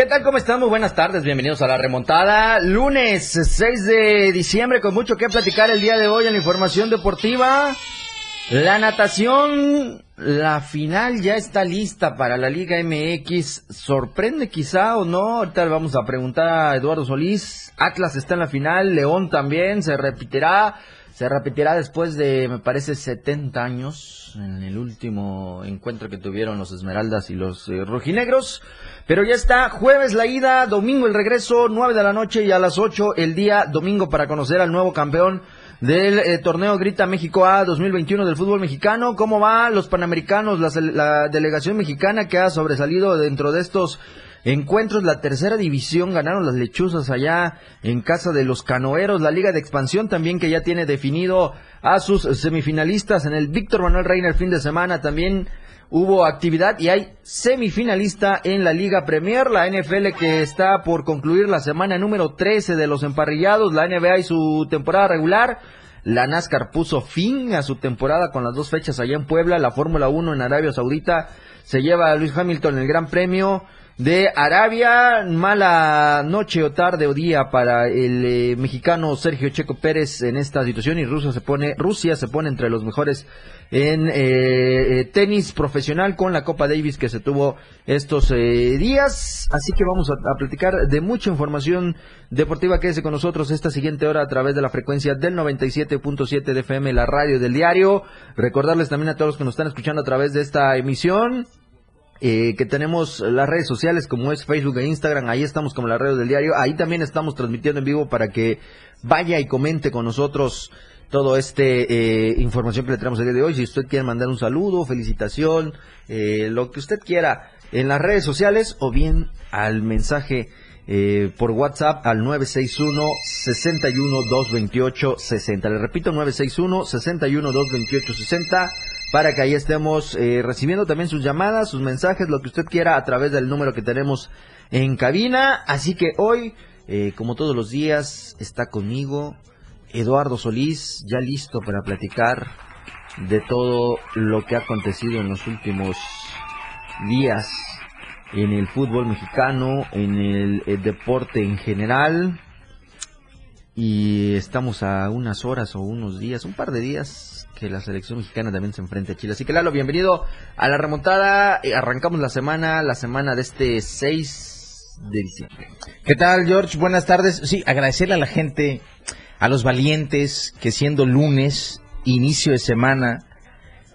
¿Qué tal? ¿Cómo están? Muy buenas tardes, bienvenidos a la remontada. Lunes 6 de diciembre con mucho que platicar el día de hoy en la información deportiva. La natación, la final ya está lista para la Liga MX. ¿Sorprende quizá o no? Ahorita le vamos a preguntar a Eduardo Solís. Atlas está en la final, León también, se repetirá. Se repetirá después de, me parece, 70 años en el último encuentro que tuvieron los Esmeraldas y los eh, Rojinegros. Pero ya está, jueves la ida, domingo el regreso, 9 de la noche y a las 8 el día domingo para conocer al nuevo campeón del eh, torneo Grita México A 2021 del fútbol mexicano. ¿Cómo va los panamericanos, la, la delegación mexicana que ha sobresalido dentro de estos encuentros, la tercera división, ganaron las lechuzas allá en casa de los canoeros, la liga de expansión también que ya tiene definido a sus semifinalistas. En el Víctor Manuel Reina el fin de semana también hubo actividad y hay semifinalista en la Liga Premier, la NFL que está por concluir la semana número 13 de los emparrillados, la NBA y su temporada regular. La NASCAR puso fin a su temporada con las dos fechas allá en Puebla, la Fórmula 1 en Arabia Saudita se lleva a Luis Hamilton el Gran Premio de Arabia. Mala noche o tarde o día para el eh, mexicano Sergio Checo Pérez en esta situación y Rusia se pone, Rusia se pone entre los mejores en eh, eh, tenis profesional con la Copa Davis que se tuvo estos días. Así que vamos a, platicar de mucha información deportiva. Quédese con nosotros esta siguiente hora a través de la frecuencia del 97.7 de FM, la radio del diario. Recordarles también a todos los que nos están escuchando a través de esta emisión eh, que tenemos las redes sociales como es Facebook e Instagram, ahí estamos como la radio del diario, ahí también estamos transmitiendo en vivo para que vaya y comente con nosotros todo este eh, información que le tenemos el día de hoy. Si usted quiere mandar un saludo, felicitación, eh, lo que usted quiera en las redes sociales o bien al mensaje eh, por WhatsApp al 961 61 228 60. Le repito 961 61 228 60 para que ahí estemos eh, recibiendo también sus llamadas, sus mensajes, lo que usted quiera a través del número que tenemos en cabina. Así que hoy, eh, como todos los días, está conmigo Eduardo Solís, ya listo para platicar de todo lo que ha acontecido en los últimos días en el fútbol mexicano, en el, el deporte en general. Y estamos a unas horas o unos días, un par de días que la selección mexicana también se enfrenta a Chile. Así que Lalo, bienvenido a la remontada. Eh, arrancamos la semana, la semana de este 6 de diciembre. ¿Qué tal, George? Buenas tardes. Sí, agradecerle a la gente, a los valientes, que siendo lunes, inicio de semana,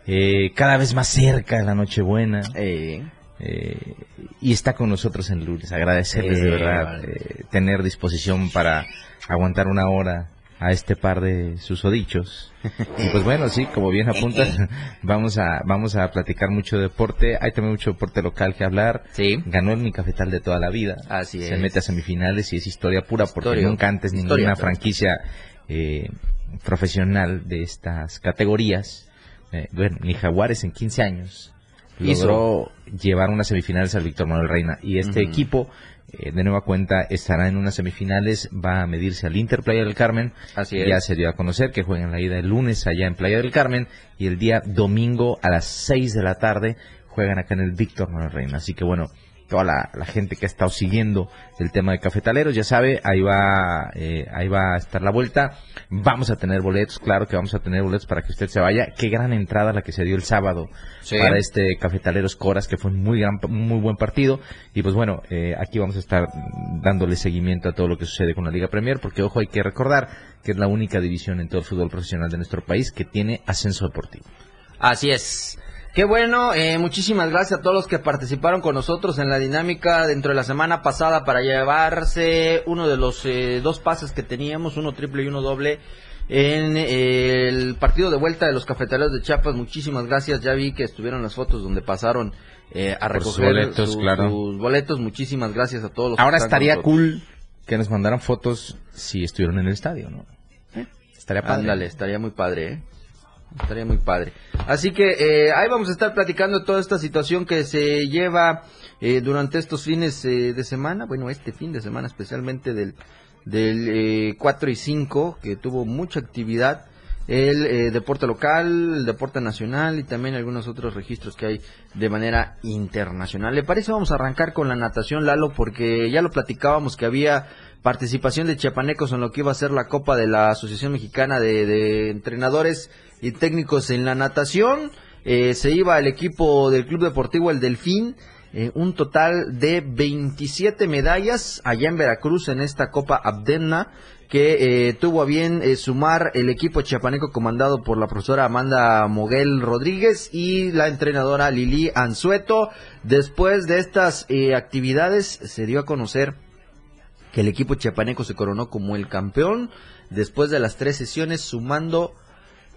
eh, cada vez más cerca de la Nochebuena. Eh. Eh, y está con nosotros en lunes. Agradecerles de verdad tener disposición para aguantar una hora a este par de susodichos. Y pues bueno, sí, como bien apuntas, vamos a vamos a platicar mucho de deporte. Hay también mucho deporte local que hablar. Sí. Ganó el mi cafetal de toda la vida. Así Se mete a semifinales y es historia pura porque Historia. nunca antes ninguna franquicia eh, profesional de estas categorías, eh, bueno, ni Jaguares en 15 años, Hizo. logró llevar unas semifinales al Víctor Manuel Reina. Y este equipo, eh, de nueva cuenta, estará en unas semifinales, va a medirse al Inter Playa del Carmen. Así es. Ya se dio a conocer que juegan la ida el lunes allá en Playa del Carmen y el día domingo a las 6 de la tarde juegan acá en el Víctor Manuel Reina. Así que bueno, toda la, la gente que ha estado siguiendo el tema de cafetaleros, ya sabe, ahí va, eh, ahí va a estar la vuelta. Vamos a tener boletos, claro que vamos a tener boletos para que usted se vaya. Qué gran entrada la que se dio el sábado Sí. para este Cafetaleros Coras, que fue un muy gran, muy buen partido. Y pues bueno, eh, aquí vamos a estar dándole seguimiento a todo lo que sucede con la Liga Premier, porque ojo, hay que recordar que es la única división en todo el fútbol profesional de nuestro país que tiene ascenso deportivo. Así es. Qué bueno, eh, muchísimas gracias a todos los que participaron con nosotros en la dinámica dentro de la semana pasada para llevarse uno de los eh, dos pases que teníamos, uno triple y uno doble, en eh, el partido de vuelta de los cafetaleros de Chiapas. Muchísimas gracias, ya vi que estuvieron las fotos donde pasaron eh, a sus recoger boletos, sus- claro. sus boletos. Muchísimas gracias a todos los que Ahora con estaría cool que nos mandaran fotos si estuvieron en el estadio, ¿no? Estaría padre. Ándale, estaría muy padre, ¿eh? Estaría muy padre. Así que eh, ahí vamos a estar platicando toda esta situación que se lleva eh, durante estos fines eh, de semana. Bueno, este fin de semana especialmente del, del 4 y 5, que tuvo mucha actividad. El deporte local, el deporte nacional y también algunos otros registros que hay de manera internacional. ¿Le parece? Vamos a arrancar con la natación, Lalo, porque ya lo platicábamos que había participación de chiapanecos en lo que iba a ser la Copa de la Asociación Mexicana de Entrenadores y técnicos en la natación. Eh, se iba el equipo del Club Deportivo El Delfín, eh, un total de 27 medallas allá en Veracruz en esta Copa Abdemna que eh, tuvo a bien sumar el equipo chiapaneco comandado por la profesora Amanda Moguel Rodríguez y la entrenadora Lili Anzueto. Después de estas actividades se dio a conocer que el equipo chiapaneco se coronó como el campeón después de las tres sesiones sumando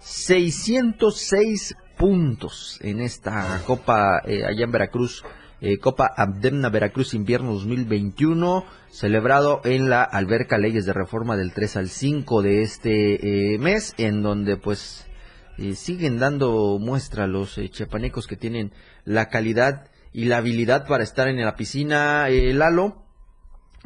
606 puntos en esta Copa eh, allá en Veracruz, eh, Copa Abdemna Veracruz Invierno 2021, celebrado en la Alberca Leyes de Reforma del 3 al 5 de este eh, mes, en donde pues siguen dando muestra los chiapanecos que tienen la calidad y la habilidad para estar en la piscina, Lalo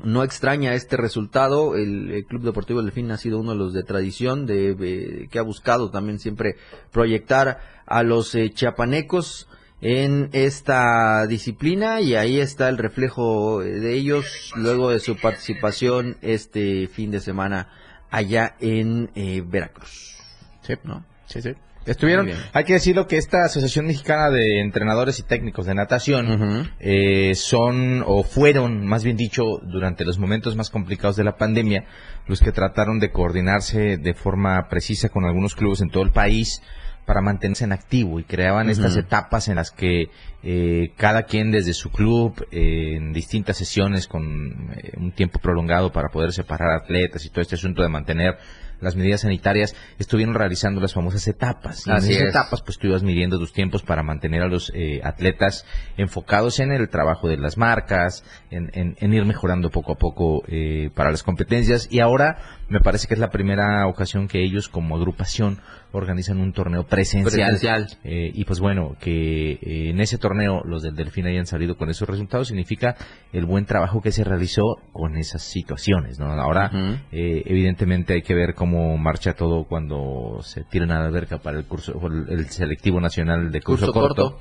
no extraña este resultado. El, Club Deportivo Delfín ha sido uno de los de tradición, de, que ha buscado también siempre proyectar a los eh, chiapanecos en esta disciplina y ahí está el reflejo de ellos luego de su participación este fin de semana allá en eh, Veracruz. Sí, ¿no? Sí, sí. Estuvieron, hay que decirlo que esta Asociación Mexicana de Entrenadores y Técnicos de Natación eh, son, o fueron, más bien dicho, durante los momentos más complicados de la pandemia, los que trataron de coordinarse de forma precisa con algunos clubes en todo el país para mantenerse en activo y creaban estas etapas en las que eh, cada quien desde su club, eh, en distintas sesiones con un tiempo prolongado para poder separar atletas y todo este asunto de mantener las medidas sanitarias, estuvieron realizando las famosas etapas. Y en esas etapas, pues tú ibas midiendo tus tiempos para mantener a los eh, atletas enfocados en el trabajo de las marcas, en, ir mejorando poco a poco eh, para las competencias. Y ahora me parece que es la primera ocasión que ellos como agrupación organizan un torneo presencial. Eh, y pues bueno, que en ese torneo los del Delfín hayan salido con esos resultados significa el buen trabajo que se realizó con esas situaciones. ¿no? Ahora, evidentemente hay que ver cómo marcha todo cuando se tiran a la alberca para el curso, el selectivo nacional de curso, corto.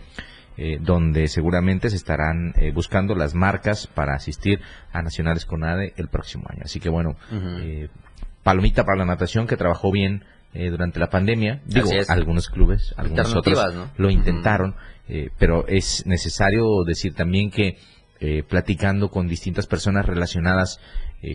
Eh, donde seguramente se estarán eh, buscando las marcas para asistir a Nacionales con ADE el próximo año. Así que bueno, eh, palomita para la natación que trabajó bien durante la pandemia. Digo, algunos clubes, algunos otros lo intentaron, pero es necesario decir también que platicando con distintas personas relacionadas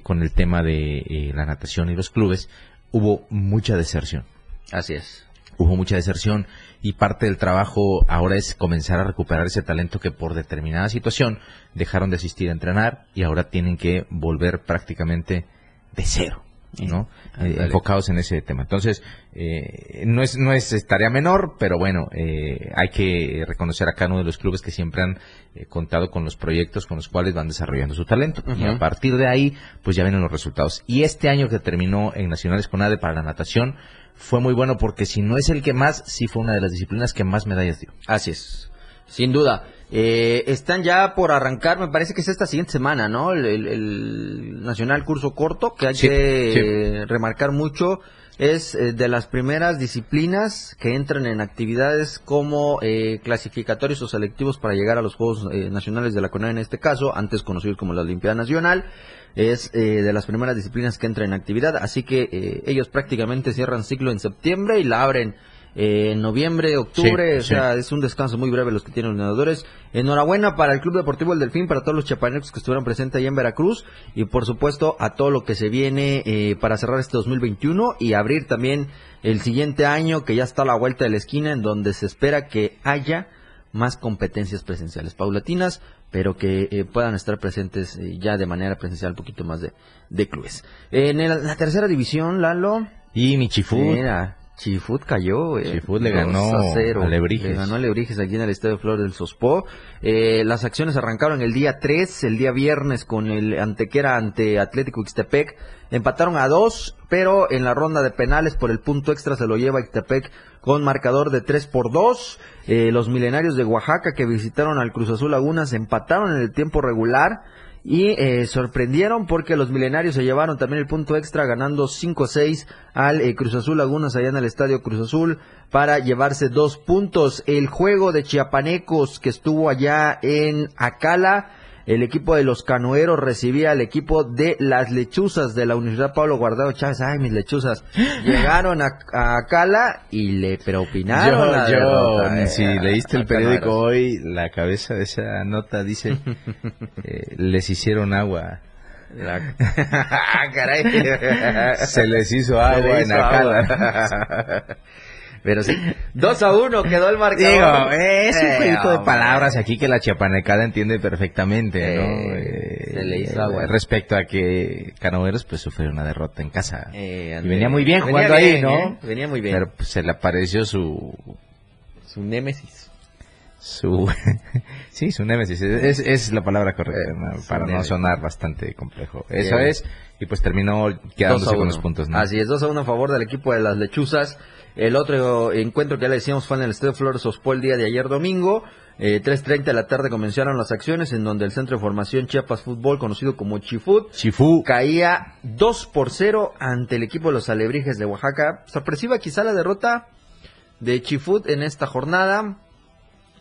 con el tema de la natación y los clubes, hubo mucha deserción. Así es. Hubo mucha deserción y parte del trabajo ahora es comenzar a recuperar ese talento que por determinada situación dejaron de asistir a entrenar y ahora tienen que volver prácticamente de cero. ¿No? Eh, enfocados en ese tema. Entonces, eh, no es no es tarea menor, pero bueno, eh, hay que reconocer a cada uno de los clubes que siempre han contado con los proyectos con los cuales van desarrollando su talento. Y a partir de ahí, pues ya vienen los resultados. Y este año que terminó en Nacionales con ADE para la natación fue muy bueno porque si no es el que más, sí fue una de las disciplinas que más medallas dio. Así es, sin duda. Eh, están ya por arrancar, me parece que es esta siguiente semana, ¿no? El, Nacional Curso Corto, que hay que remarcar mucho, es eh, de las primeras disciplinas que entran en actividades como eh, clasificatorios o selectivos para llegar a los Juegos Nacionales de la CONADE en este caso, antes conocidos como la Olimpiada Nacional. Es de las primeras disciplinas que entran en actividad, así que ellos prácticamente cierran ciclo en septiembre y la abren eh, en noviembre, octubre, o sea, es un descanso muy breve los que tienen los nadadores. Enhorabuena para el Club Deportivo El Delfín, para todos los chapanecos que estuvieron presentes allá en Veracruz y por supuesto a todo lo que se viene eh, para cerrar este 2021 y abrir también el siguiente año que ya está a la vuelta de la esquina en donde se espera que haya más competencias presenciales paulatinas, pero que eh, puedan estar presentes ya de manera presencial un poquito más de, de clubes. En la tercera división, Lalo. Y Michifu. Chifut cayó. Eh, Chifut le ganó a, cero. Le ganó a Lebrijes aquí en el Estadio Flor del Sospó. Eh, las acciones arrancaron el día 3, el día viernes con el Antequera ante Atlético Ixtepec. Empataron a dos, pero en la ronda de penales por el punto extra se lo lleva Ixtepec con marcador de 3 por 2. Eh, los milenarios de Oaxaca que visitaron al Cruz Azul Lagunas empataron en el tiempo regular y eh, sorprendieron porque los milenarios se llevaron también el punto extra ganando 5-6 al eh, Cruz Azul Lagunas allá en el estadio Cruz Azul para llevarse dos puntos. El juego de Chiapanecos que estuvo allá en Acala el equipo de los canoeros recibía al equipo de las lechuzas de la Universidad Pablo Guardado Chávez. Ay, mis lechuzas. Llegaron a, Cala y le preopinaron. Yo, si leíste el periódico hoy, la cabeza de esa nota dice, eh, les hicieron agua. Se les hizo agua en Acala. Pero sí, 2 a 1 quedó el marcador. Digo, es un eh, jueguito de palabras aquí que la chiapanecada entiende perfectamente, ¿no? Eh, se le hizo agua. Respecto a que Canoveros pues sufrió una derrota en casa. Eh, y venía muy bien jugando ahí, ¿no? Venía muy bien. Pero pues, se le apareció su... Su némesis. Su... sí, su némesis. Es, es la palabra correcta, para no sonar bastante complejo. Eso es. Y pues terminó quedándose con los puntos, ¿no? Así es, 2 a 1 a favor del equipo de las lechuzas. El otro encuentro que ya le decíamos fue en el Estadio Flores Ospó el día de ayer domingo. Eh, 3.30 de la tarde comenzaron las acciones en donde el Centro de Formación Chiapas Fútbol, conocido como Chifut, Chifú. caía 2 por 0 ante el equipo de los Alebrijes de Oaxaca. Sorpresiva quizá la derrota de Chifut en esta jornada.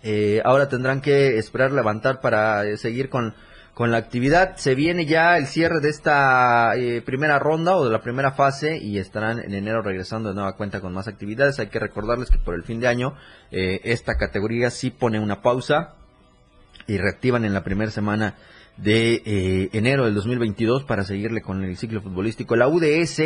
Eh, ahora tendrán que esperar levantar para eh, seguir con con la actividad. Se viene ya el cierre de esta eh, primera ronda o de la primera fase y estarán en enero regresando de nueva cuenta con más actividades. Hay que recordarles que por el fin de año eh, esta categoría sí pone una pausa y reactivan en la primera semana de eh, enero del 2022 para seguirle con el ciclo futbolístico. La UDS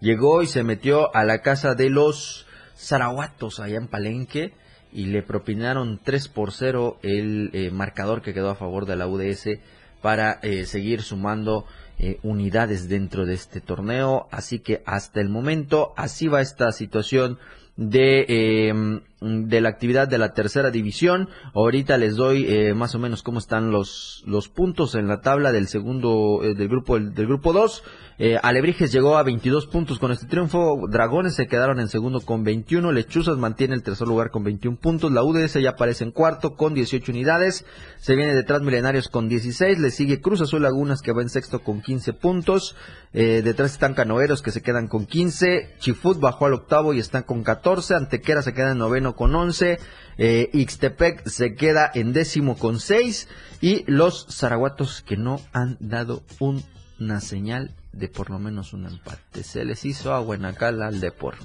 llegó y se metió a la casa de los Zarahuatos allá en Palenque y le propinaron 3 por 0 el marcador que quedó a favor de la UDS para eh, seguir sumando eh, unidades dentro de este torneo. Así que hasta el momento así va esta situación de, eh, de la actividad de la tercera división. Ahorita les doy eh, más o menos cómo están los, los puntos en la tabla del segundo, del grupo, del grupo 2. Eh, Alebrijes llegó a 22 puntos con este triunfo. Dragones se quedaron en segundo con 21. Lechuzas mantiene el tercer lugar con 21 puntos. La UDS ya aparece en cuarto con 18 unidades. Se viene detrás Milenarios con 16. Le sigue Cruz Azul Lagunas que va en sexto con 15 puntos. Eh, detrás están Canoeros que se quedan con 15. Chifut bajó al octavo y están con 14. Antequera se queda en noveno con 11. Eh, Ixtepec se queda en décimo con 6. Y los Zaraguatos que no han dado una señal de por lo menos un empate. Se les hizo agua en Acala al Depor.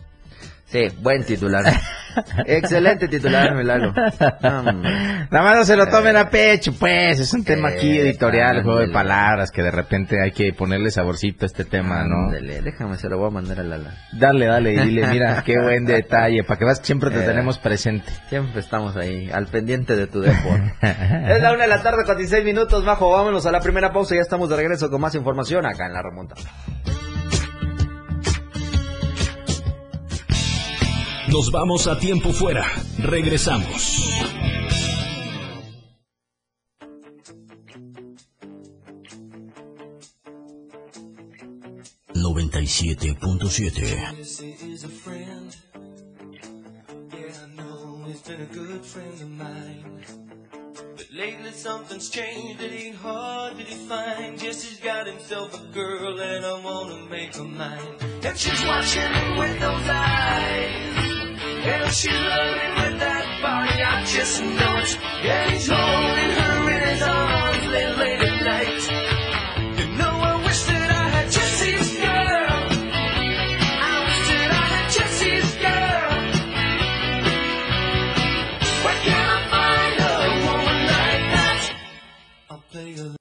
Sí, buen titular. Excelente titular, Melalo. Nada más no se lo tomen a pecho, pues. Es un tema aquí editorial, juego de palabras, que de repente hay que ponerle saborcito a este tema, ¿no? déjame, se lo voy a mandar a Lala. Dale, dale, y dile, mira, qué buen detalle, para que que siempre te eh, tenemos presente. Siempre estamos ahí, al pendiente de tu deporte. es la una de la tarde con 16 minutos, bajo. Vámonos a la primera pausa, ya estamos de regreso con más información acá en la remontada. Nos vamos a tiempo fuera. Regresamos. Noventa y siete punto siete. Lately something's changed, it ain't hard to define. Jesse's got himself a girl and I wanna make her mine. And she's watching with those eyes.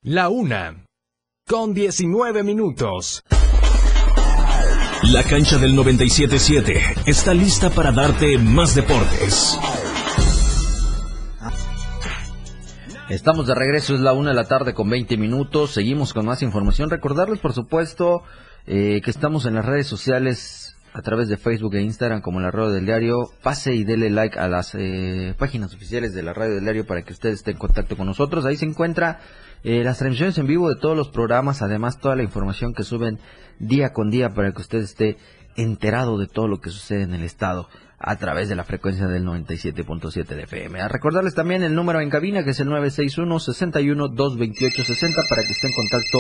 La una, con 19 minutos. La cancha del 97.7 está lista para darte más deportes. Estamos de regreso, es la una de la tarde con 20 minutos. Seguimos con más información. Recordarles, por supuesto, eh, que estamos en las redes sociales a través de Facebook e Instagram como la radio del diario. Pase y dele like a las eh, páginas oficiales de la radio del diario para que usted esté en contacto con nosotros. Ahí se encuentra eh, las transmisiones en vivo de todos los programas, además toda la información que suben día con día para que usted esté enterado de todo lo que sucede en el estado a través de la frecuencia del 97.7 de FM. A recordarles también el número en cabina que es el 961 61 228 60 para que esté en contacto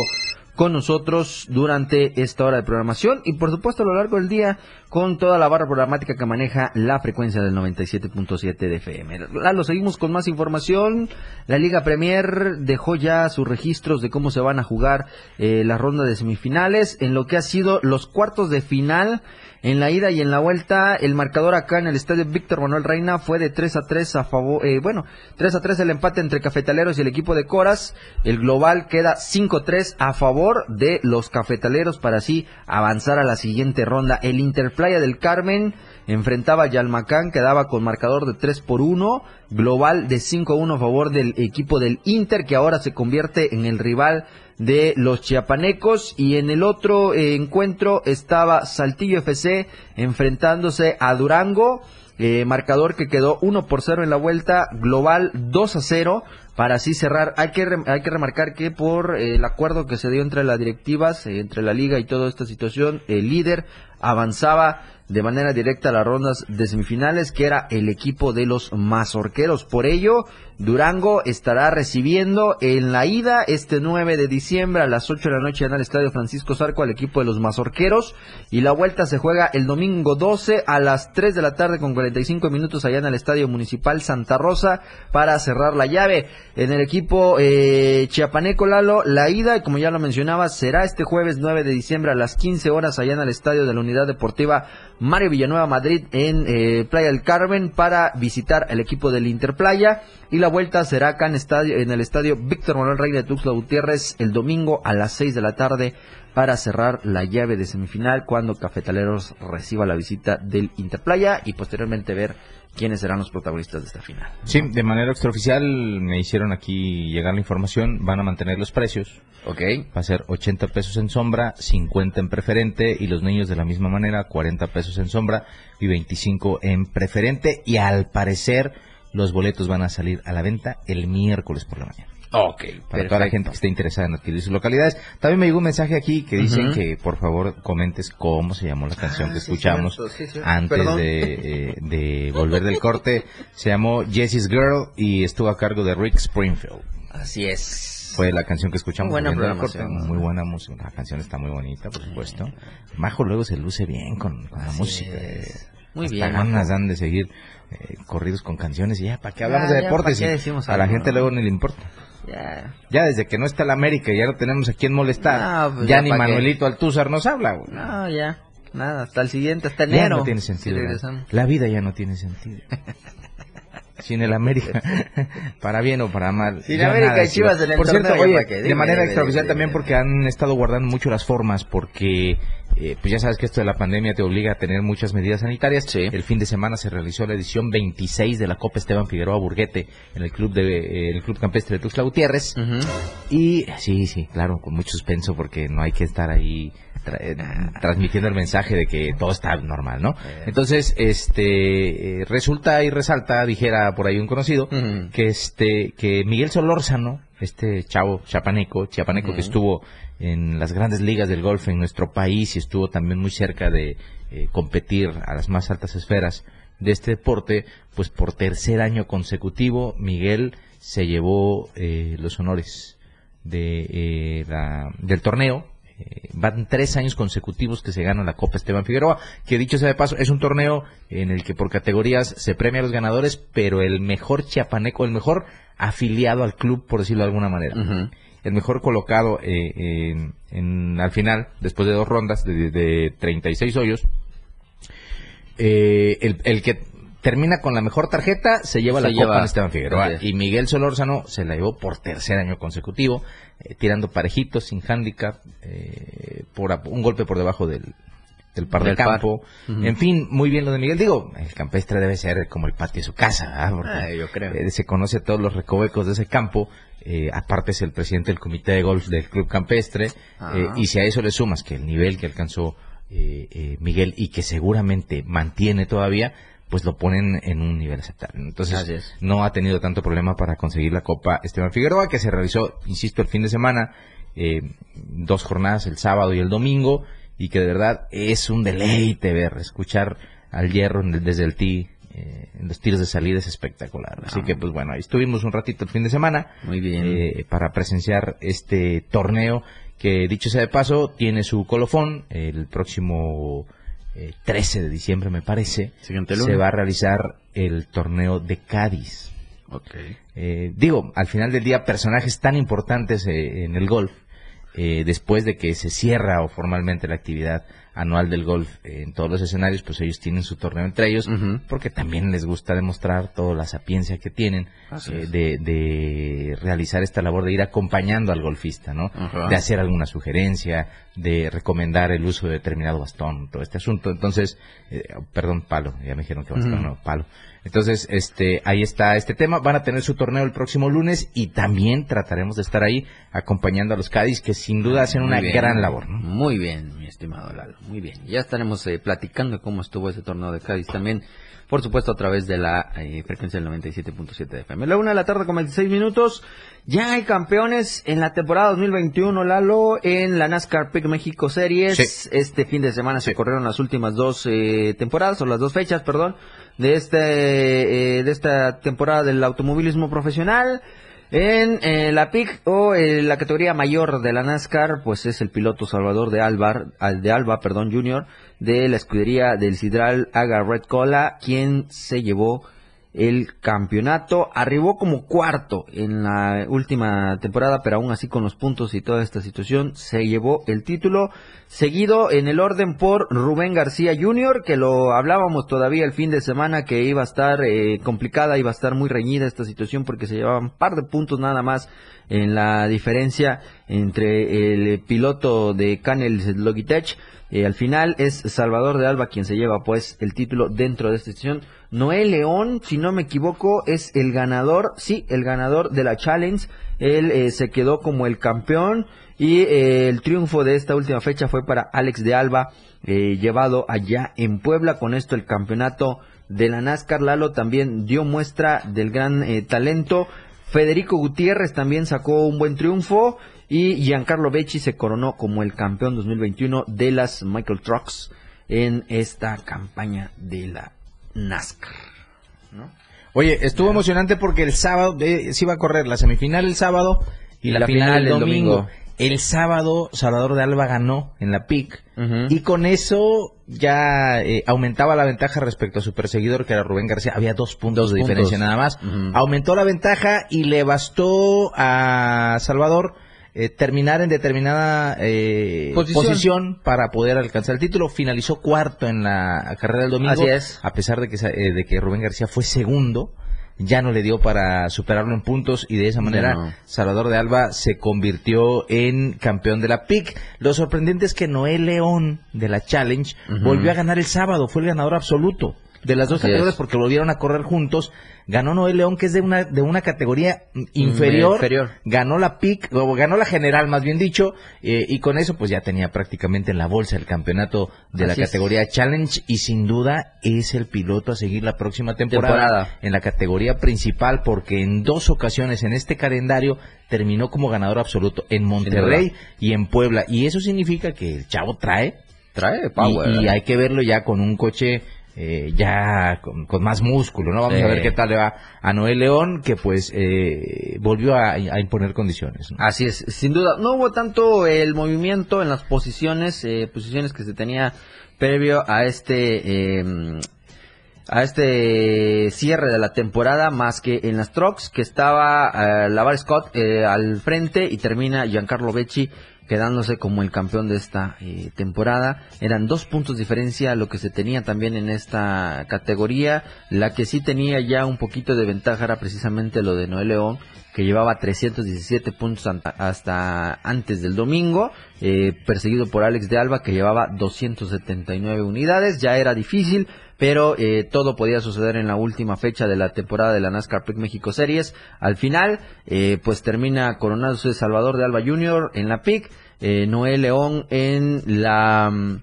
con nosotros durante esta hora de programación y por supuesto a lo largo del día con toda la barra programática que maneja la frecuencia del 97.7 de FM. Lo seguimos con más información. La Liga Premier dejó ya sus registros de cómo se van a jugar eh, la ronda de semifinales en lo que ha sido los cuartos de final en la ida y en la vuelta, el marcador acá en el estadio Víctor Manuel Reina fue de 3 a 3 a favor, eh, bueno, 3 a 3 el empate entre Cafetaleros y el equipo de Coras. El global queda 5-3 a favor de los Cafetaleros para así avanzar a la siguiente ronda. El Interplaya del Carmen enfrentaba a Yalmacán, quedaba con marcador de 3 por 1, global de 5-1 a favor del equipo del Inter, que ahora se convierte en el rival de los chiapanecos y en el otro eh, encuentro estaba Saltillo FC enfrentándose a Durango. Eh, marcador que quedó 1 por 0 en la vuelta, global 2 a 0 para así cerrar. Hay que, hay que remarcar que por eh, el acuerdo que se dio entre las directivas, entre la liga y toda esta situación, el líder avanzaba de manera directa a las rondas de semifinales, que era el equipo de los mazorqueros. Por ello, Durango estará recibiendo en la ida este 9 de diciembre a las 8 de la noche en el Estadio Francisco Zarco al equipo de los mazorqueros y la vuelta se juega el domingo 12 a las 3 de la tarde con 45 minutos allá en el Estadio Municipal Santa Rosa para cerrar la llave. En el equipo eh, chiapaneco Lalo, la ida, como ya lo mencionaba, será este jueves 9 de diciembre a las 15 horas allá en el Estadio de la Unidad Deportiva Mario Villanueva Madrid en eh, Playa del Carmen para visitar el equipo del Interplaya y la vuelta será acá en, estadio, en el estadio Víctor Manuel Rey de Tuxtla Gutiérrez el domingo a las 6 de la tarde para cerrar la llave de semifinal cuando Cafetaleros reciba la visita del Interplaya y posteriormente ver quiénes serán los protagonistas de esta final. Sí, de manera extraoficial me hicieron aquí llegar la información, van a mantener los precios. Ok. Va a ser 80 pesos en sombra, 50 en preferente y los niños de la misma manera, 40 pesos en sombra y 25 en preferente y al parecer los boletos van a salir a la venta el miércoles por la mañana. Ok. Para toda la gente que esté interesada en adquirir sus localidades. También me llegó un mensaje aquí que dicen que por favor comentes cómo se llamó la canción que ah, escuchamos antes eh, de, volver del corte. Se llamó Jessie's Girl y estuvo a cargo de Rick Springfield. Así es. Fue la canción que escuchamos. Muy buena Muy buena música. La canción está muy bonita, por supuesto. Majo luego se luce bien con, la música. Muy bien. ganas dan de seguir eh, corridos con canciones y ya, ¿para qué hablamos de deportes? a la gente luego ni le importa. Ya. desde que no está la América y ya lo tenemos aquí en molestar, pues ya, ni Manuelito Altúzar nos habla. No, ya. Nada, hasta el siguiente, hasta enero. Ya no tiene sentido. la vida ya no tiene sentido. sin el América, para bien o para mal. Sin América y Chivas en el Por cierto, oye, de manera extraoficial también porque han estado guardando mucho las formas, porque eh, pues ya sabes que esto de la pandemia te obliga a tener muchas medidas sanitarias. El fin de semana se realizó la edición 26 de la Copa Esteban Figueroa Burguete en el club de eh, el club campestre de Tuxtla Gutiérrez. Y sí, sí, claro, con mucho suspenso porque no hay que estar ahí eh, transmitiendo el mensaje de que todo está normal, ¿no? Entonces, este resulta y resalta, dijera por ahí un conocido, que este que Miguel Solórzano, este chavo chapaneco, chiapaneco que estuvo en las grandes ligas del golf en nuestro país y estuvo también muy cerca de eh, competir a las más altas esferas de este deporte, pues por tercer año consecutivo Miguel se llevó eh, los honores de, eh, del torneo. Van tres años consecutivos que se gana la Copa Esteban Figueroa, que dicho sea de paso, es un torneo en el que por categorías se premia a los ganadores, pero el mejor chiapaneco, el mejor afiliado al club, por decirlo de alguna manera. El mejor colocado eh, en, al final, después de dos rondas de, de 36 hoyos, eh, el, el, que termina con la mejor tarjeta se lleva la copa en Esteban Figueroa. Y Miguel Solórzano se la llevó por tercer año consecutivo, eh, tirando parejitos, sin handicap, por un golpe por debajo del, del par de campo. En fin, muy bien lo de Miguel. Digo, el campestre debe ser como el patio de su casa, Porque, ah, yo creo. se conoce todos los recovecos de ese campo eh, aparte es el presidente del comité de golf del club campestre, eh, y si a eso le sumas que el nivel que alcanzó Miguel y que seguramente mantiene todavía, pues lo ponen en un nivel aceptable. Entonces, no ha tenido tanto problema para conseguir la Copa Esteban Figueroa, que se realizó, insisto, el fin de semana, dos jornadas, el sábado y el domingo, y que de verdad es un deleite ver, escuchar al hierro desde el tee eh, en los tiros de salida es espectacular. Así que, pues bueno, ahí estuvimos un ratito el fin de semana. Muy bien. Eh, para presenciar este torneo que, dicho sea de paso, tiene su colofón el próximo 13 eh, de diciembre, me parece. Se va a realizar el torneo de Cádiz. Okay. digo, al final del día, personajes tan importantes en el golf, después de que se cierra o formalmente la actividad anual del golf en todos los escenarios, pues ellos tienen su torneo entre ellos, porque también les gusta demostrar toda la sapiencia que tienen eh, de, realizar esta labor de ir acompañando al golfista, ¿no? De hacer alguna sugerencia, de recomendar el uso de determinado bastón, todo este asunto. Entonces, eh, perdón, palo, ya me dijeron que bastón, no, palo. Entonces, este, ahí está este tema. Van a tener su torneo el próximo lunes y también trataremos de estar ahí acompañando a los Cádiz, que sin duda hacen una gran labor. Muy bien, mi estimado Lalo. Muy bien. Ya estaremos eh, platicando cómo estuvo ese torneo de Cádiz también. Por supuesto, a través de la eh, frecuencia del 97.7 de FM. La una de la tarde con 26 minutos. Ya hay campeones en la temporada 2021, Lalo, en la NASCAR Pick México Series. Este fin de semana se corrieron las últimas dos eh, temporadas, o las dos fechas, perdón de, este, eh, de esta temporada del automovilismo profesional. En eh, la PIC o eh, la categoría mayor de la NASCAR, pues es el piloto Salvador de Alba, de Alba, perdón, Junior, de la escudería del Sidral Aga Red Cola, quien se llevó el campeonato. Arribó como cuarto en la última temporada, pero aún así con los puntos y toda esta situación se llevó el título. Seguido en el orden por Rubén García Jr., que lo hablábamos todavía el fin de semana que iba a estar eh, complicada, iba a estar muy reñida esta situación porque se llevaban un par de puntos nada más en la diferencia entre el piloto de Canel Logitech. Eh, al final es Salvador de Alba quien se lleva pues el título dentro de esta sesión. Noé León, si no me equivoco, es el ganador, sí, el ganador de la Challenge. Él eh, se quedó como el campeón y eh, el triunfo de esta última fecha fue para Alex de Alba, eh, llevado allá en Puebla. Con esto el campeonato de la NASCAR Lalo también dio muestra del gran talento. Federico Gutiérrez también sacó un buen triunfo y Giancarlo Becci se coronó como el campeón 2021 de las Michael Trucks en esta campaña de la NASCAR. ¿no? Oye, estuvo emocionante porque el sábado eh, se iba a correr la semifinal el sábado y, la, final, el domingo. El sábado Salvador de Alba ganó en la PIC y con eso ya eh, aumentaba la ventaja respecto a su perseguidor que era Rubén García. Había dos puntos de diferencia nada más. Aumentó la ventaja y le bastó a Salvador eh, terminar en determinada eh, posición. para poder alcanzar el título. Finalizó cuarto en la carrera del domingo. Así es. A pesar de que, eh, de que Rubén García fue segundo, ya no le dio para superarlo en puntos y de esa manera Salvador de Alba se convirtió en campeón de la PIC. Lo sorprendente es que Noel León de la Challenge volvió a ganar el sábado, fue el ganador absoluto de las dos categorías porque volvieron a correr juntos. Ganó Noel León, que es de una, de una categoría inferior. Ganó la PIC, o ganó la general, más bien dicho, eh, y con eso pues ya tenía prácticamente en la bolsa el campeonato de la categoría Challenge y sin duda es el piloto a seguir la próxima temporada, en la categoría principal porque en dos ocasiones en este calendario terminó como ganador absoluto en Monterrey y en Puebla. Y eso significa que el chavo trae trae power. y, hay que verlo ya con un coche eh, ya con, más músculo, ¿no? Vamos a ver qué tal le va a Noel León, que pues eh, volvió a, imponer condiciones. Así es, sin duda. No hubo tanto el movimiento en las posiciones, eh, posiciones que se tenía previo a este... Em, a este cierre de la temporada más que en las trucks que estaba eh, Lavar Scott al frente y termina Giancarlo Becci quedándose como el campeón de esta eh, temporada. Eran dos puntos de diferencia a lo que se tenía también en esta categoría. La que sí tenía ya un poquito de ventaja era precisamente lo de Noel León, que llevaba 317 puntos hasta antes del domingo, eh, perseguido por Alex de Alba, que llevaba 279 unidades. Ya era difícil, pero eh, todo podía suceder en la última fecha de la temporada de la NASCAR PIC México Series. Al final, eh, pues termina coronándose Salvador de Alba Jr. en la PIC, eh, Noé León en la mm,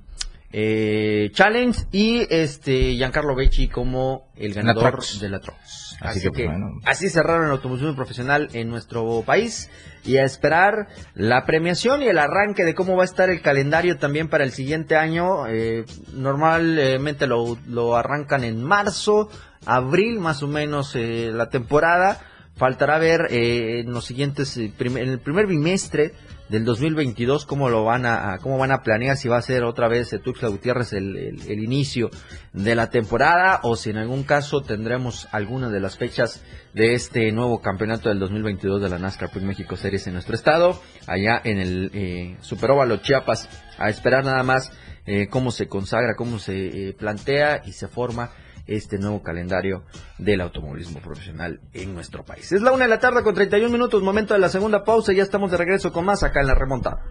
eh, Challenge y este Giancarlo Becci como el ganador de la Trox. Así, que, así cerraron el automovilismo profesional en nuestro país y a esperar la premiación y el arranque de cómo va a estar el calendario también para el siguiente año. Eh, normalmente lo, lo, arrancan en marzo, abril más o menos eh, la temporada. Faltará ver eh, en los siguientes, en el primer bimestre del 2022 cómo lo van a, cómo van a planear si va a ser otra vez Tuxtla Gutiérrez el, el, inicio de la temporada o si en algún caso tendremos alguna de las fechas de este nuevo campeonato del 2022 de la NASCAR Pro México Series en nuestro estado allá en el eh, Superóvalo Chiapas a esperar nada más eh, cómo se consagra cómo se eh, plantea y se forma este nuevo calendario del automovilismo profesional en nuestro país. Es la una de la tarde con 31 minutos, momento de la segunda pausa, ya estamos de regreso con más acá en la remontada.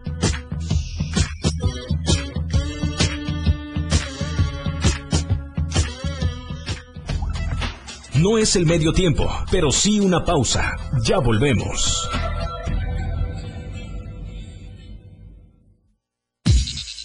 No es el medio tiempo, pero sí una pausa. Ya volvemos.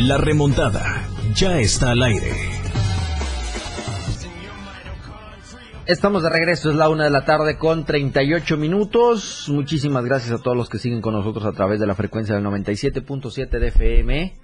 La remontada ya está al aire. Estamos de regreso, es la una de la tarde con 38 minutos. Muchísimas gracias a todos los que siguen con nosotros a través de la frecuencia del 97.7 de FM.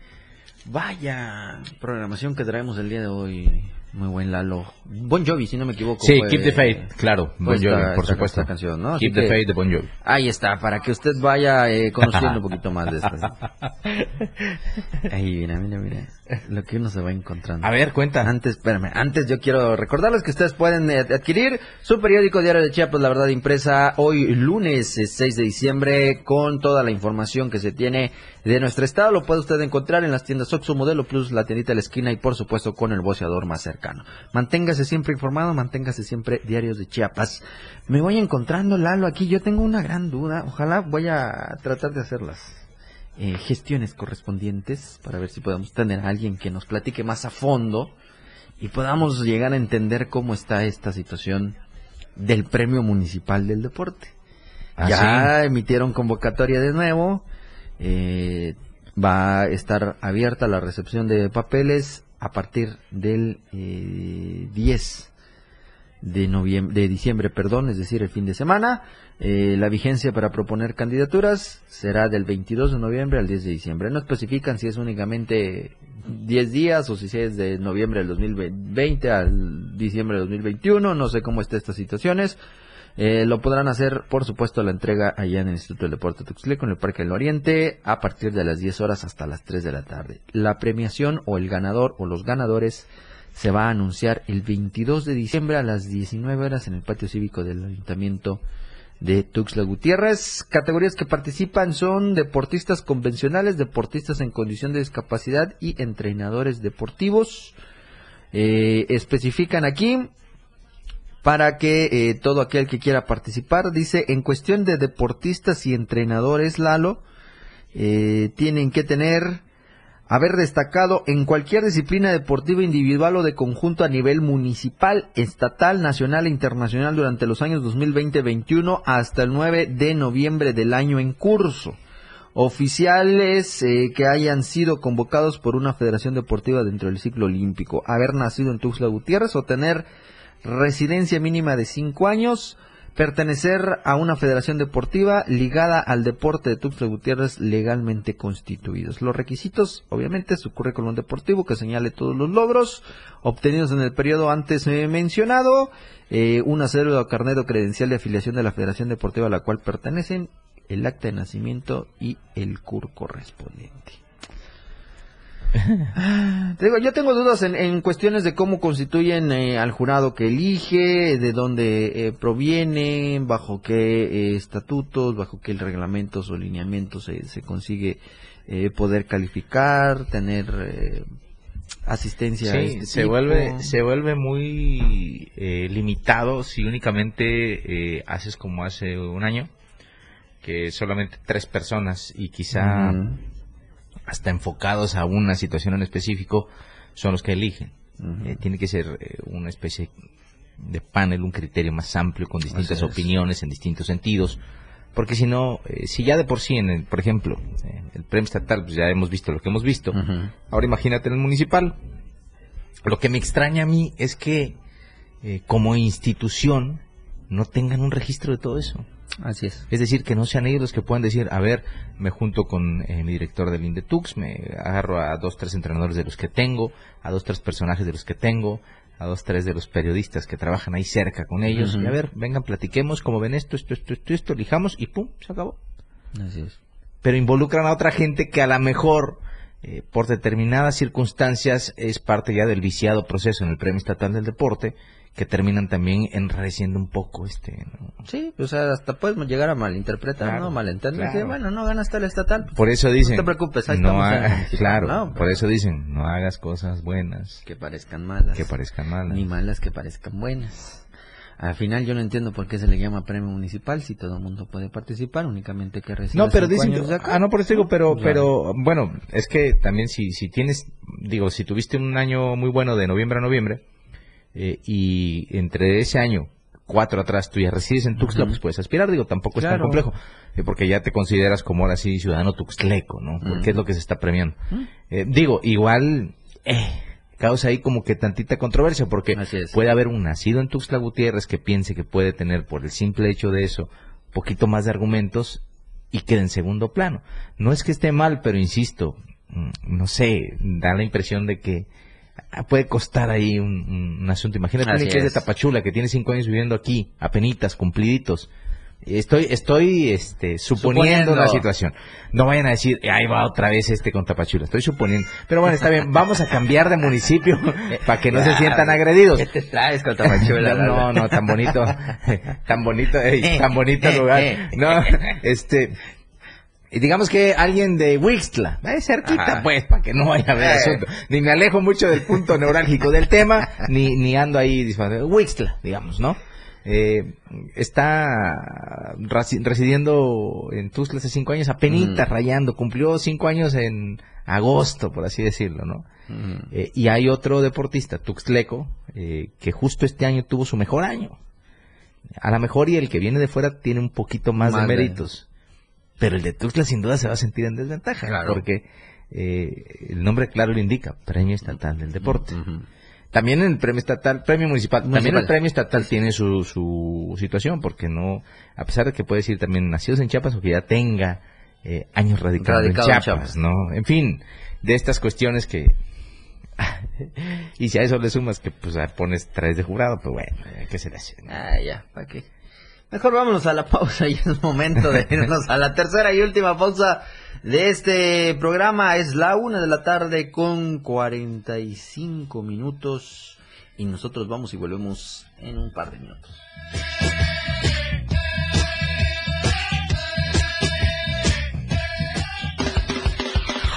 Vaya programación que traemos el día de hoy. Muy buen Lalo. Bon Jovi, si no me equivoco. Sí, Keep the Faith, claro. Bon Jovi, por supuesto. canción, ¿no? Keep the Faith de Bon Jovi. Ahí está, para que usted vaya eh, conociendo un poquito más de esto. Ahí, mira, mira, mira. Lo que uno se va encontrando. A ver, cuenta. Antes, espérame, antes yo quiero recordarles que ustedes pueden eh, adquirir su periódico Diario de Chiapas, La Verdad Impresa, hoy lunes 6 eh, de diciembre, con toda la información que se tiene de nuestro estado. Lo puede usted encontrar en las tiendas Oxxo Modelo Plus, la tiendita de la esquina y por supuesto con el boceador más cercano. Manténgase siempre informado, manténgase siempre Diarios de Chiapas. Me voy encontrando, Lalo, aquí yo tengo una gran duda. Ojalá voy a tratar de hacerlas eh, gestiones correspondientes para ver si podemos tener a alguien que nos platique más a fondo y podamos llegar a entender cómo está esta situación del Premio Municipal del Deporte. Ah, ya emitieron convocatoria de nuevo, eh, va a estar abierta la recepción de papeles a partir del 10 eh, de, noviembre, de diciembre, perdón, es decir, el fin de semana. Eh, la vigencia para proponer candidaturas será del 22 de noviembre al 10 de diciembre. No especifican si es únicamente 10 días o si es de noviembre del 2020 al diciembre del 2021. No sé cómo están estas situaciones. Eh, lo podrán hacer, por supuesto, la entrega allá en el Instituto del Deporte Tuxtleco, en el Parque del Oriente, a partir de las 10 horas hasta las 3 de la tarde. La premiación o el ganador o los ganadores se va a anunciar el 22 de diciembre a las 19 horas en el patio cívico del Ayuntamiento de Tuxtla Gutiérrez. Categorías que participan son deportistas convencionales, deportistas en condición de discapacidad y entrenadores deportivos. Eh, especifican aquí para que eh, todo aquel que quiera participar, dice, en cuestión de deportistas y entrenadores, Lalo, eh, tienen que tener haber destacado en cualquier disciplina deportiva individual o de conjunto a nivel municipal, estatal, nacional e internacional durante los años 2020-21 hasta el 9 de noviembre del año en curso. Oficiales eh, que hayan sido convocados por una federación deportiva dentro del ciclo olímpico, haber nacido en Tuxtla Gutiérrez o tener residencia mínima de 5 años, pertenecer a una federación deportiva ligada al deporte de Tuxtla Gutiérrez legalmente constituidos. Los requisitos, obviamente, su currículum deportivo que señale todos los logros obtenidos en el periodo antes mencionado, eh, una cédula o carnet o credencial de afiliación de la federación deportiva a la cual pertenecen, el acta de nacimiento y el CUR correspondiente. Te digo, yo tengo dudas en, cuestiones de cómo constituyen eh, al jurado que elige, de dónde eh, proviene, bajo qué eh, estatutos, bajo qué reglamentos o lineamientos se, se consigue poder calificar, tener asistencia. Sí, este se vuelve se vuelve muy limitado si únicamente haces como hace un año, que solamente tres personas y quizá hasta enfocados a una situación en específico, son los que eligen. Eh, tiene que ser eh, una especie de panel, un criterio más amplio, con distintas opiniones en distintos sentidos. Porque si no, eh, si ya de por sí, en el, por ejemplo, el premio estatal, pues ya hemos visto lo que hemos visto. Ahora imagínate en el municipal. Lo que me extraña a mí es que, como institución, no tengan un registro de todo eso. Así es. Es decir, que no sean ellos los que puedan decir, a ver, me junto con eh, mi director del Indetux, me agarro a dos, tres entrenadores de los que tengo, a dos, tres personajes de los que tengo, a dos, tres de los periodistas que trabajan ahí cerca con ellos, y a ver, vengan, platiquemos, cómo ven esto, esto, esto, esto, esto, elijamos, y pum, se acabó. Así es. Pero involucran a otra gente que a lo mejor, eh, por determinadas circunstancias, es parte ya del viciado proceso en el Premio Estatal del Deporte, que terminan también enrareciendo un poco este sí o sea hasta podemos llegar a malinterpretar no malentender que bueno no ganaste el estatal. Por eso dicen no te preocupes ahí no claro por eso dicen no hagas cosas buenas. Que parezcan malas. Que parezcan malas. Ni malas que parezcan buenas. Al final yo no entiendo por qué se le llama premio municipal si todo el mundo puede participar, únicamente que recibe No, pero dicen ah no, por eso digo, pero pero bueno, es que también si si tienes digo, si tuviste un año muy bueno de noviembre a noviembre, eh, y entre ese año, cuatro atrás, tú ya resides en Tuxtla, pues puedes aspirar, digo, tampoco es tan complejo, eh, porque ya te consideras como ahora sí ciudadano tuxtleco, ¿no? Porque es lo que se está premiando. Eh, digo, igual, causa ahí como que tantita controversia, porque puede haber un nacido en Tuxtla Gutiérrez que piense que puede tener, por el simple hecho de eso, poquito más de argumentos y quede en segundo plano. No es que esté mal, pero insisto, mm, no sé, da la impresión de que puede costar ahí un, asunto. Imagínate que es de Tapachula, que tiene cinco años viviendo aquí, apenitas, cumpliditos. Estoy, estoy, este, suponiendo, una situación. No vayan a decir, ahí va otra vez este con Tapachula. Estoy suponiendo. Pero bueno, está bien. Vamos a cambiar de municipio para que no se sientan agredidos. ¿Qué te traes con Tapachula? no, no, tan bonito, tan bonito, tan bonito lugar. No, este, y digamos que alguien de Wixtla, es cerquita, pues, para que no vaya a ver eh. asunto. Ni me alejo mucho del punto neurálgico del tema, ni, ni ando ahí disparando. Wixtla, digamos, ¿no? Eh, está residiendo en Tuzla hace cinco años, apenas mm. rayando, cumplió cinco años en agosto, por así decirlo, ¿no? Mm. Eh, y hay otro deportista, Tuxtleco, eh, que justo este año tuvo su mejor año. A lo mejor y el que viene de fuera tiene un poquito más, de méritos. Pero el de Tuxtla sin duda se va a sentir en desventaja, porque eh, el nombre claro lo indica, Premio Estatal del Deporte. También el premio estatal, premio municipal, también el premio estatal tiene su, su situación, porque no, a pesar de que puede decir también nacidos en Chiapas o que ya tenga eh, años radicados en, Chiapas, ¿no? En fin, de estas cuestiones que, y si a eso le sumas que pues pones tres de jurado, pues bueno, ¿qué se le hace? Ah, ya, ¿para qué? Mejor vámonos a la pausa y es momento de irnos a la tercera y última pausa de este programa. Es la una de la tarde con 45 minutos y nosotros vamos y volvemos en un par de minutos.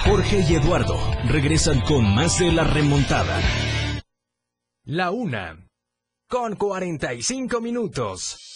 Jorge y Eduardo regresan con más de la remontada. La una con 45 minutos.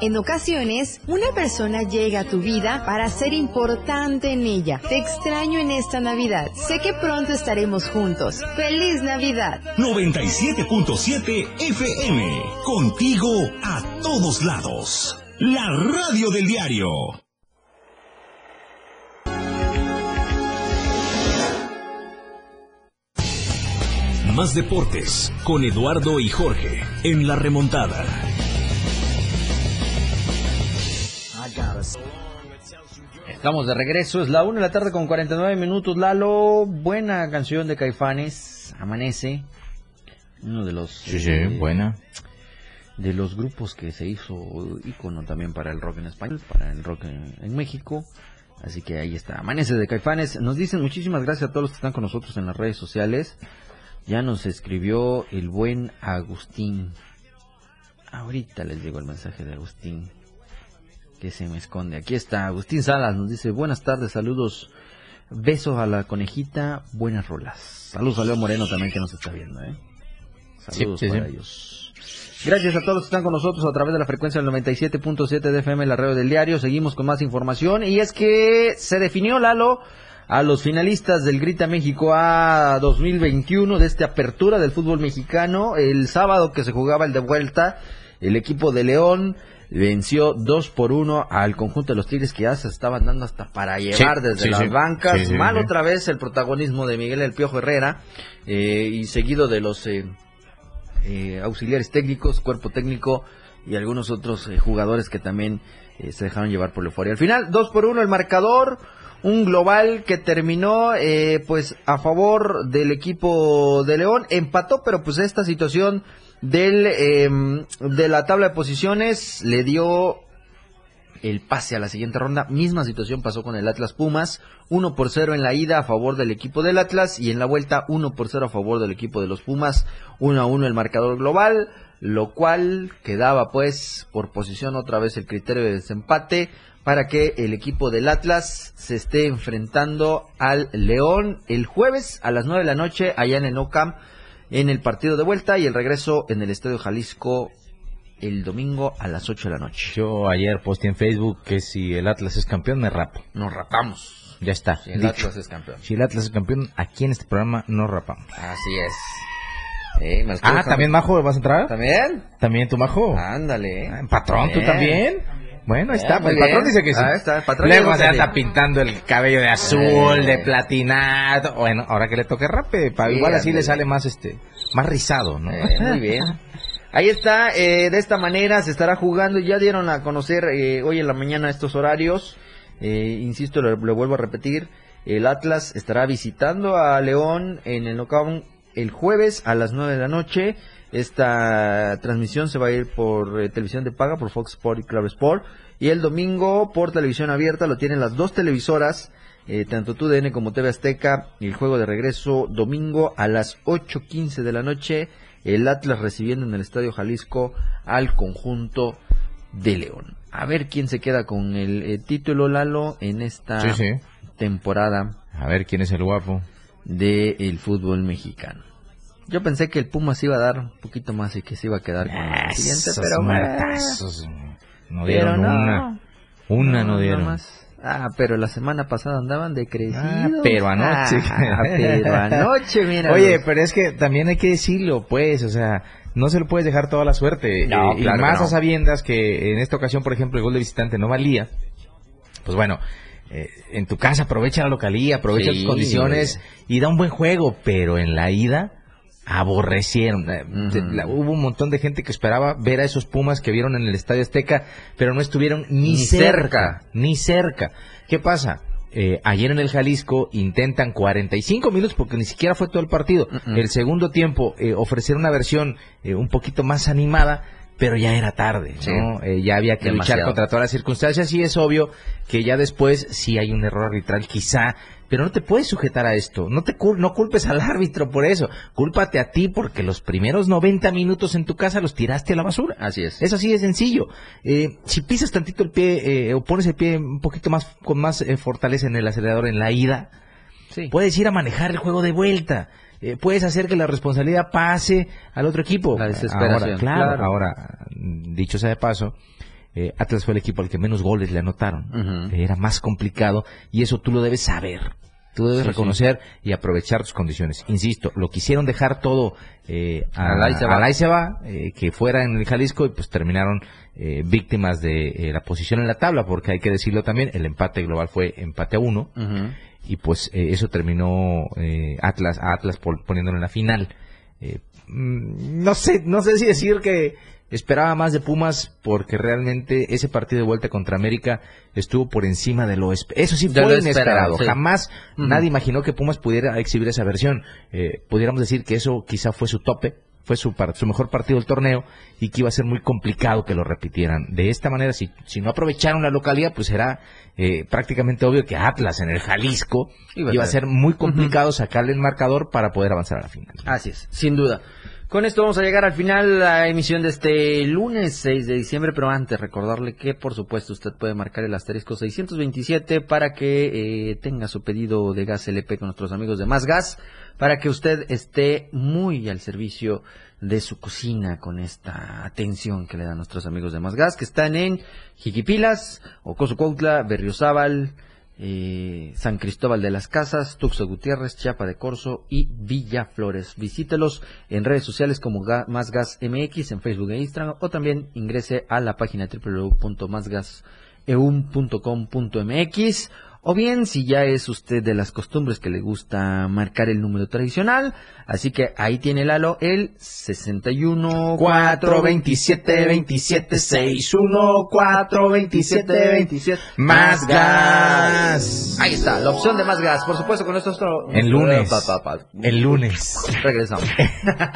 En ocasiones, una persona llega a tu vida para ser importante en ella. Te extraño en esta Navidad. Sé que pronto estaremos juntos. ¡Feliz Navidad! 97.7 FM. Contigo a todos lados. La radio del diario. Más deportes con Eduardo y Jorge en la remontada. Estamos de regreso, es la una de la tarde con 49 minutos. Lalo, buena canción de Caifanes, Amanece. Uno de los. Sí, sí, eh, buena. De los grupos que se hizo ícono también para el rock en español, para el rock en, en México. Así que ahí está, Amanece de Caifanes. Nos dicen muchísimas gracias a todos los que están con nosotros en las redes sociales. Ya nos escribió el buen Agustín. Ahorita les llegó el mensaje de Agustín. Que se me esconde. Aquí está Agustín Salas. Nos dice buenas tardes, saludos. Besos a la conejita, buenas rolas. Saludos a Leo Moreno también que nos está viendo. ¿eh? Saludos Sí, sí, para sí. ellos. Gracias a todos los que están con nosotros a través de la frecuencia del 97.7 de FM, la radio del diario. Seguimos con más información. Y es que se definió, Lalo, a los finalistas del Grita México A 2021 de esta apertura del fútbol mexicano. El sábado que se jugaba el de vuelta, el equipo de León venció 2 por 1 al conjunto de los Tigres que ya se estaban dando hasta para llevar desde sí, las sí. bancas. Mal otra vez el protagonismo de Miguel El Piojo Herrera eh, y seguido de los eh, eh, auxiliares técnicos, cuerpo técnico y algunos otros eh, jugadores que también eh, se dejaron llevar por la euforia. Al final, 2 por 1 el marcador, un global que terminó eh, pues a favor del equipo de León, empató, pero pues esta situación del eh, de la tabla de posiciones le dio el pase a la siguiente ronda. Misma situación pasó con el Atlas Pumas. 1 por 0 en la ida a favor del equipo del Atlas y en la vuelta 1 por 0 a favor del equipo de los Pumas. 1 a 1 el marcador global, lo cual quedaba pues por posición otra vez el criterio de desempate para que el equipo del Atlas se esté enfrentando al León el jueves a las 9 de la noche allá en el No Camp en el partido de vuelta y el regreso en el Estadio Jalisco el domingo a las 8 de la noche. Yo ayer posté en Facebook que si el Atlas es campeón, me rapo. Nos rapamos. Ya está. Si el dicho. Atlas es campeón. Si el Atlas es campeón, aquí en este programa nos rapamos. Así es. Las Ah, ¿también. Majo vas a entrar? ¿También? ¿También tu Majo? Ándale. Ah, Patrón, ¿tú Bien. también? Bueno, ahí Bien, está. El patrón dice que sí. Ahí está, el patrón Luego se anda pintando el cabello de azul, Eh. de platinado. Bueno, ahora que le toque rape, igual así le sale más este, más rizado, ¿no? Eh, muy bien. Ahí está, eh, de esta manera se estará jugando. Ya dieron a conocer eh, hoy en la mañana estos horarios. Eh, insisto, le, le vuelvo a repetir. El Atlas estará visitando a León en el knockout el jueves a las 9 de la noche. Esta transmisión se va a ir por eh, televisión de paga, por Fox Sport y Club Sport. Y el domingo por televisión abierta lo tienen las dos televisoras, eh, tanto TUDN como TV Azteca. Y el juego de regreso domingo a las 8.15 de la noche. El Atlas recibiendo en el Estadio Jalisco al conjunto de León. A ver quién se queda con el eh, título Lalo en esta Sí, sí. temporada A ver quién es el guapo. del fútbol mexicano. Yo pensé que el Pumas iba a dar un poquito más y que se iba a quedar con el siguiente, Esos pero muertazos, No pero dieron no. una. Una no, nada dieron. más. Ah, pero la semana pasada andaban de Ah, pero anoche. Ah, pero anoche, mira. Oye, pero es que también hay que decirlo, pues, o sea, no se lo puedes dejar toda la suerte. No, Eh, claro y más no. a sabiendas que en esta ocasión, por ejemplo, el gol de visitante no valía. Pues bueno, eh, en tu casa aprovecha la localía, aprovecha Sí, tus condiciones y da un buen juego, pero en la ida aborrecieron. Eh, la- hubo un montón de gente que esperaba ver a esos Pumas que vieron en el Estadio Azteca, pero no estuvieron ni, Ni cerca, cerca. ni cerca. ¿Qué pasa? Eh, ayer en el Jalisco intentan 45 minutos porque ni siquiera fue todo el partido. El segundo tiempo eh, ofrecer una versión eh, un poquito más animada, pero ya era tarde. ¿no? Eh, ya había que luchar contra todas las circunstancias y es obvio que ya después sí hay un error arbitral quizá, pero no te puedes sujetar a esto. No te cul- no culpes al árbitro por eso. Cúlpate a ti porque los primeros 90 minutos en tu casa los tiraste a la basura. Así es. Es así de sencillo. Eh, si pisas tantito el pie eh, o pones el pie un poquito más con más eh, fortaleza en el acelerador en la ida, Sí. puedes ir a manejar el juego de vuelta. Eh, puedes hacer que la responsabilidad pase al otro equipo. La desesperación, Ahora, claro, claro. ahora, dicho sea de paso, eh, Atlas fue el equipo al que menos goles le anotaron. Era más complicado y eso tú lo debes saber. Tú debes reconocer y aprovechar tus condiciones. Insisto, lo quisieron dejar todo eh, a, a eh, que fuera en el Jalisco y pues terminaron eh, víctimas de eh, la posición en la tabla, porque hay que decirlo también, el empate global fue empate a uno y pues eso terminó Atlas a Atlas poniéndolo en la final. Mm, no sé, no sé si decir que Esperaba más de Pumas porque realmente ese partido de vuelta contra América estuvo por encima de lo esperado. Eso sí fue inesperado. Jamás nadie imaginó que Pumas pudiera exhibir esa versión. Eh, pudiéramos decir que eso quizá fue su tope, fue su, su mejor partido del torneo y que iba a ser muy complicado que lo repitieran. De esta manera, si, si no aprovecharon la localidad, pues era eh, prácticamente obvio que Atlas en el Jalisco iba, a ser muy complicado sacarle el marcador para poder avanzar a la final. Así es, sin duda. Con esto vamos a llegar al final la emisión de este lunes 6 de diciembre, pero antes recordarle que por supuesto usted puede marcar el asterisco 627 para que eh, tenga su pedido de gas LP con nuestros amigos de Más Gas, para que usted esté muy al servicio de su cocina con esta atención que le dan nuestros amigos de Más Gas, que están en Jiquipilas, Ocoso Berriozábal, eh, San Cristóbal de las Casas, Tuxo Gutiérrez, Chiapa de Corzo y Villa Flores. Visítelos en redes sociales como Más Gas MX en Facebook e Instagram o también ingrese a la página www.másgaseum.com.mx o bien si ya es usted de las costumbres que le gusta marcar el número tradicional, así que ahí tiene Lalo el 61 4 27 27 61 4 27 27 más gas. Ahí está, la opción de más gas, por supuesto con esto el lunes. El lunes. Regresamos.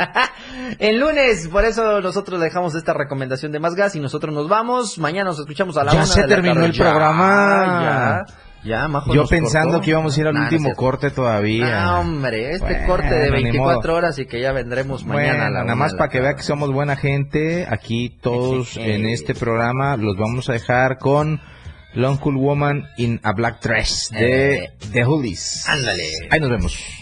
el lunes, por eso nosotros dejamos esta recomendación de más gas y nosotros nos vamos. Mañana nos escuchamos a la ya se terminó el programa. Ya. Ya, Yo pensando que íbamos a ir al último corte todavía. No, hombre, este corte de 24 horas y que ya vendremos mañana. nada más para que vea que somos buena gente, aquí todos en este programa los vamos a dejar con Long Cool Woman in a Black Dress de eh. The Hoolies. Ándale. Ahí nos vemos.